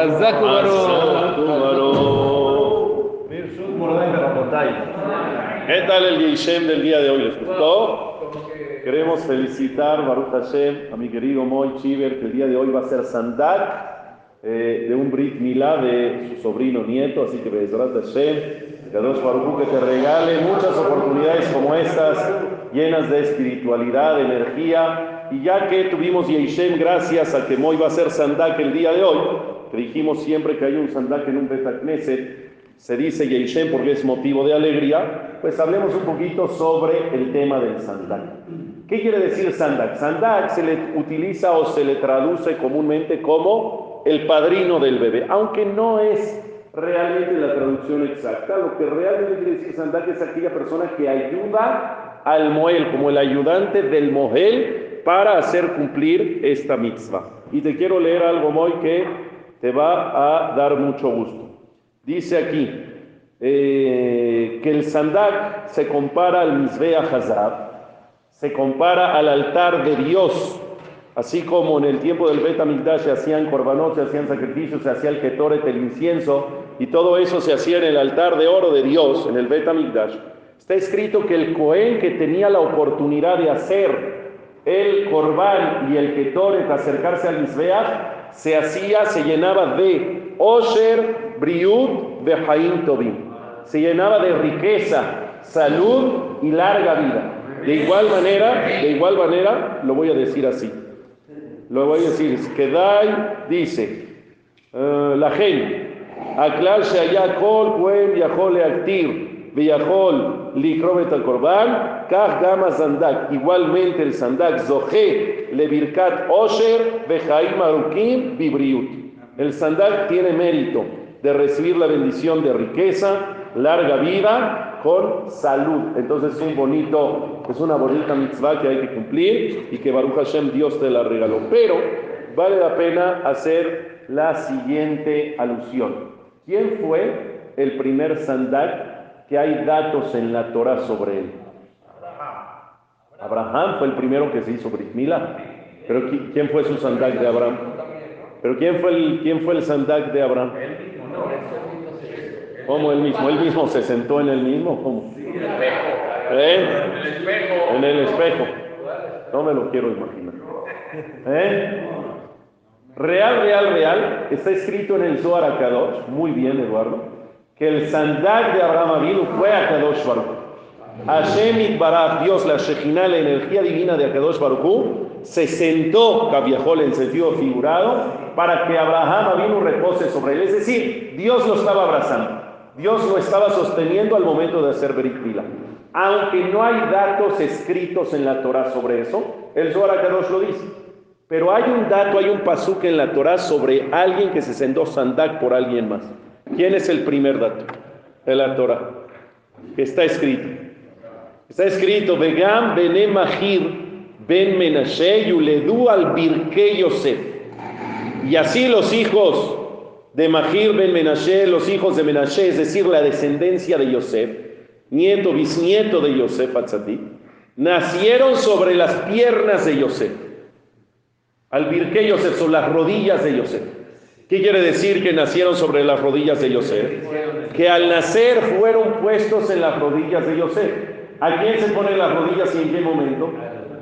Hazak Hazak Ubaró. ¿Qué tal el Yishem del día de hoy? ¿Les gustó? Queremos felicitar, Baruch Hashem, a mi querido Moy Chiver, que el día de hoy va a ser Sandak eh, de un Brit Milá de su sobrino nieto, así que Bezrat Hashem, Kadosh Baruch que te regale muchas oportunidades como estas, llenas de espiritualidad, de energía, y ya que tuvimos Yishem gracias a que Moy va a ser Sandak el día de hoy, que dijimos siempre que hay un Sandak en un Betakneset, se dice Yeishem porque es motivo de alegría, pues hablemos un poquito sobre el tema del sandak. ¿Qué quiere decir sandak? Sandak se le utiliza o se le traduce comúnmente como el padrino del bebé, aunque no es realmente la traducción exacta. Lo que realmente quiere decir sandak es aquella persona que ayuda al moel, como el ayudante del mohel, para hacer cumplir esta mitzvah. Y te quiero leer algo, Moy, que te va a dar mucho gusto. Dice aquí eh, que el sandak se compara al Mizbea Hazab, se compara al altar de Dios, así como en el tiempo del Bet Amikdash se hacían korbanot, se hacían sacrificios, se hacía el ketoret, el incienso, y todo eso se hacía en el altar de oro de Dios, en el Bet Amikdash. Está escrito que el Cohen que tenía la oportunidad de hacer el korban y el ketoret, acercarse al Mizbeach, se hacía, se llenaba de Osher, Briut, Behaim Tobim. Se llenaba de riqueza, salud y larga vida. De igual manera, de igual manera, lo voy a decir así. Lo voy a decir, Kedai dice, uh, la gente, Aklal Shaya Kol Kuen Yahol Villajol Likrobet al Korban, Kach Gama Zandak. Igualmente el Zandak, Zohe Levirkat Osher, Behaim Arukim, Bibriut. El Sandak tiene mérito de recibir la bendición de riqueza, larga vida, con salud. Entonces es un bonito, es una bonita mitzvah que hay que cumplir y que Baruch Hashem Dios te la regaló. Pero vale la pena hacer la siguiente alusión. ¿Quién fue el primer Sandak que hay datos en la Torah sobre él? Abraham fue el primero que se hizo Brit Milá. Pero ¿quién fue su Sandak de Abraham? Pero ¿quién fue el, quién fue el sandak de Abraham? ¿Cómo él mismo? ¿Él mismo se sentó en el mismo? ¿Cómo? ¿Eh? En el espejo. No me lo quiero imaginar. ¿Eh? Real, real, real. Está escrito en el Zohar Akadosh. Muy bien, Eduardo. Que el sandak de Abraham Avinu fue Akadosh Baruch. Hashem Itbaraj, Dios, la Shekhinah, la energía divina de Akadosh Baruch se sentó, Cabiajol en sentido figurado, para que Abraham Avinu repose sobre él. Es decir, Dios lo estaba abrazando, Dios lo estaba sosteniendo al momento de hacer Berit Mila. Aunque no hay datos escritos en la Torah sobre eso, el Zohar Kadosh lo dice. Pero hay un dato, hay un pasuk en la Torah sobre alguien que se sentó sandak por alguien más. ¿Quién es el primer dato de la Torah? Está escrito. Está escrito, Vegam Bene Mahir Ben Menashe Yuledu al Birke Yosef. Y así los hijos de Mahir Ben Menashe, los hijos de Menashe, es decir, la descendencia de Yosef, nieto, bisnieto de Yosef Atzadik, nacieron sobre las piernas de Yosef. Al Birke Yosef, sobre las rodillas de Yosef. ¿Qué quiere decir que nacieron sobre las rodillas de Yosef? Que al nacer fueron puestos en las rodillas de Yosef. ¿A quién se ponen las rodillas y en qué momento?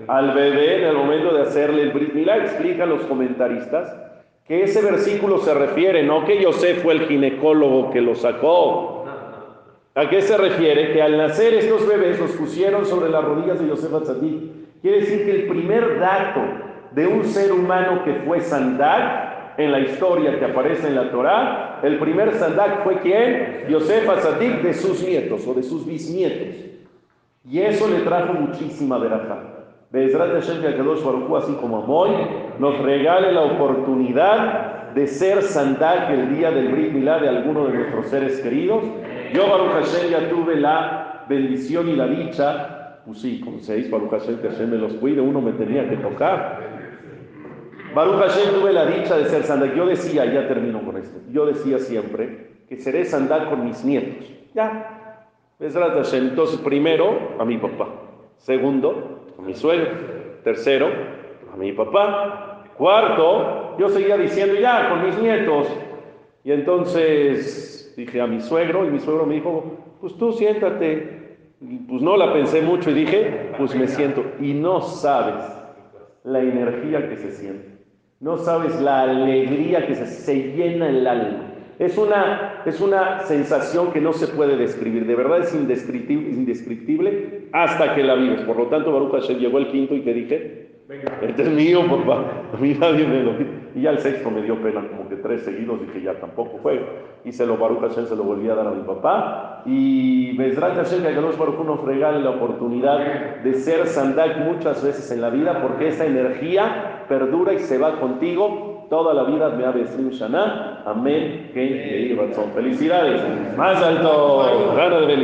Al bebé en el momento de hacerle el Brit Milá. Explican los comentaristas que ese versículo se refiere, no que Yosef fue el ginecólogo que lo sacó. ¿A qué se refiere? Que al nacer estos bebés los pusieron sobre las rodillas de Yosef Atzadik. Quiere decir que el primer dato de un ser humano que fue Sandak en la historia que aparece en la Torá, el primer Sandak fue quién? Yosef Atzadik de sus nietos o de sus bisnietos. Y eso le trajo muchísima verajá. Bezrat Hashem Kadosh Baruch así como Moy, nos regale la oportunidad de ser Sandak el día del Brit Milá de alguno de nuestros seres queridos. Yo, Baruch Hashem, ya tuve la bendición y la dicha, pues sí, con seis, Baruch Hashem, que Hashem me los cuide, uno me tenía que tocar. Baruch Hashem tuve la dicha de ser Sandak. Yo decía, ya termino con esto, yo decía siempre que seré Sandak con mis nietos. Ya, Hashem. Entonces, primero, a mi papá. Segundo, a mi suegro. Tercero, a mi papá. Cuarto, yo seguía diciendo, ya, con mis nietos. Y entonces dije a mi suegro, y mi suegro me dijo, pues tú siéntate. Y pues no la pensé mucho y dije, pues me siento. Y no sabes la energía que se siente. No sabes la alegría que se, se llena el alma. Es una, es una sensación que no se puede describir, de verdad es indescriptible, indescriptible hasta que la vives. Por lo tanto, Baruch Hashem llegó el quinto y te dije, este es mío, papá, a mí nadie me lo Y ya el sexto me dio pena, como que tres seguidos, que ya tampoco fue. Y se lo Baruch Hashem se lo volví a dar a mi papá. Y Bezrat Hashem, que Baruch Baruch nos regale la oportunidad de ser sandak muchas veces en la vida, porque esa energía perdura y se va contigo toda la vida me ha vestido Shana. Amén. Que. Felicidades. Más alto. Gana de.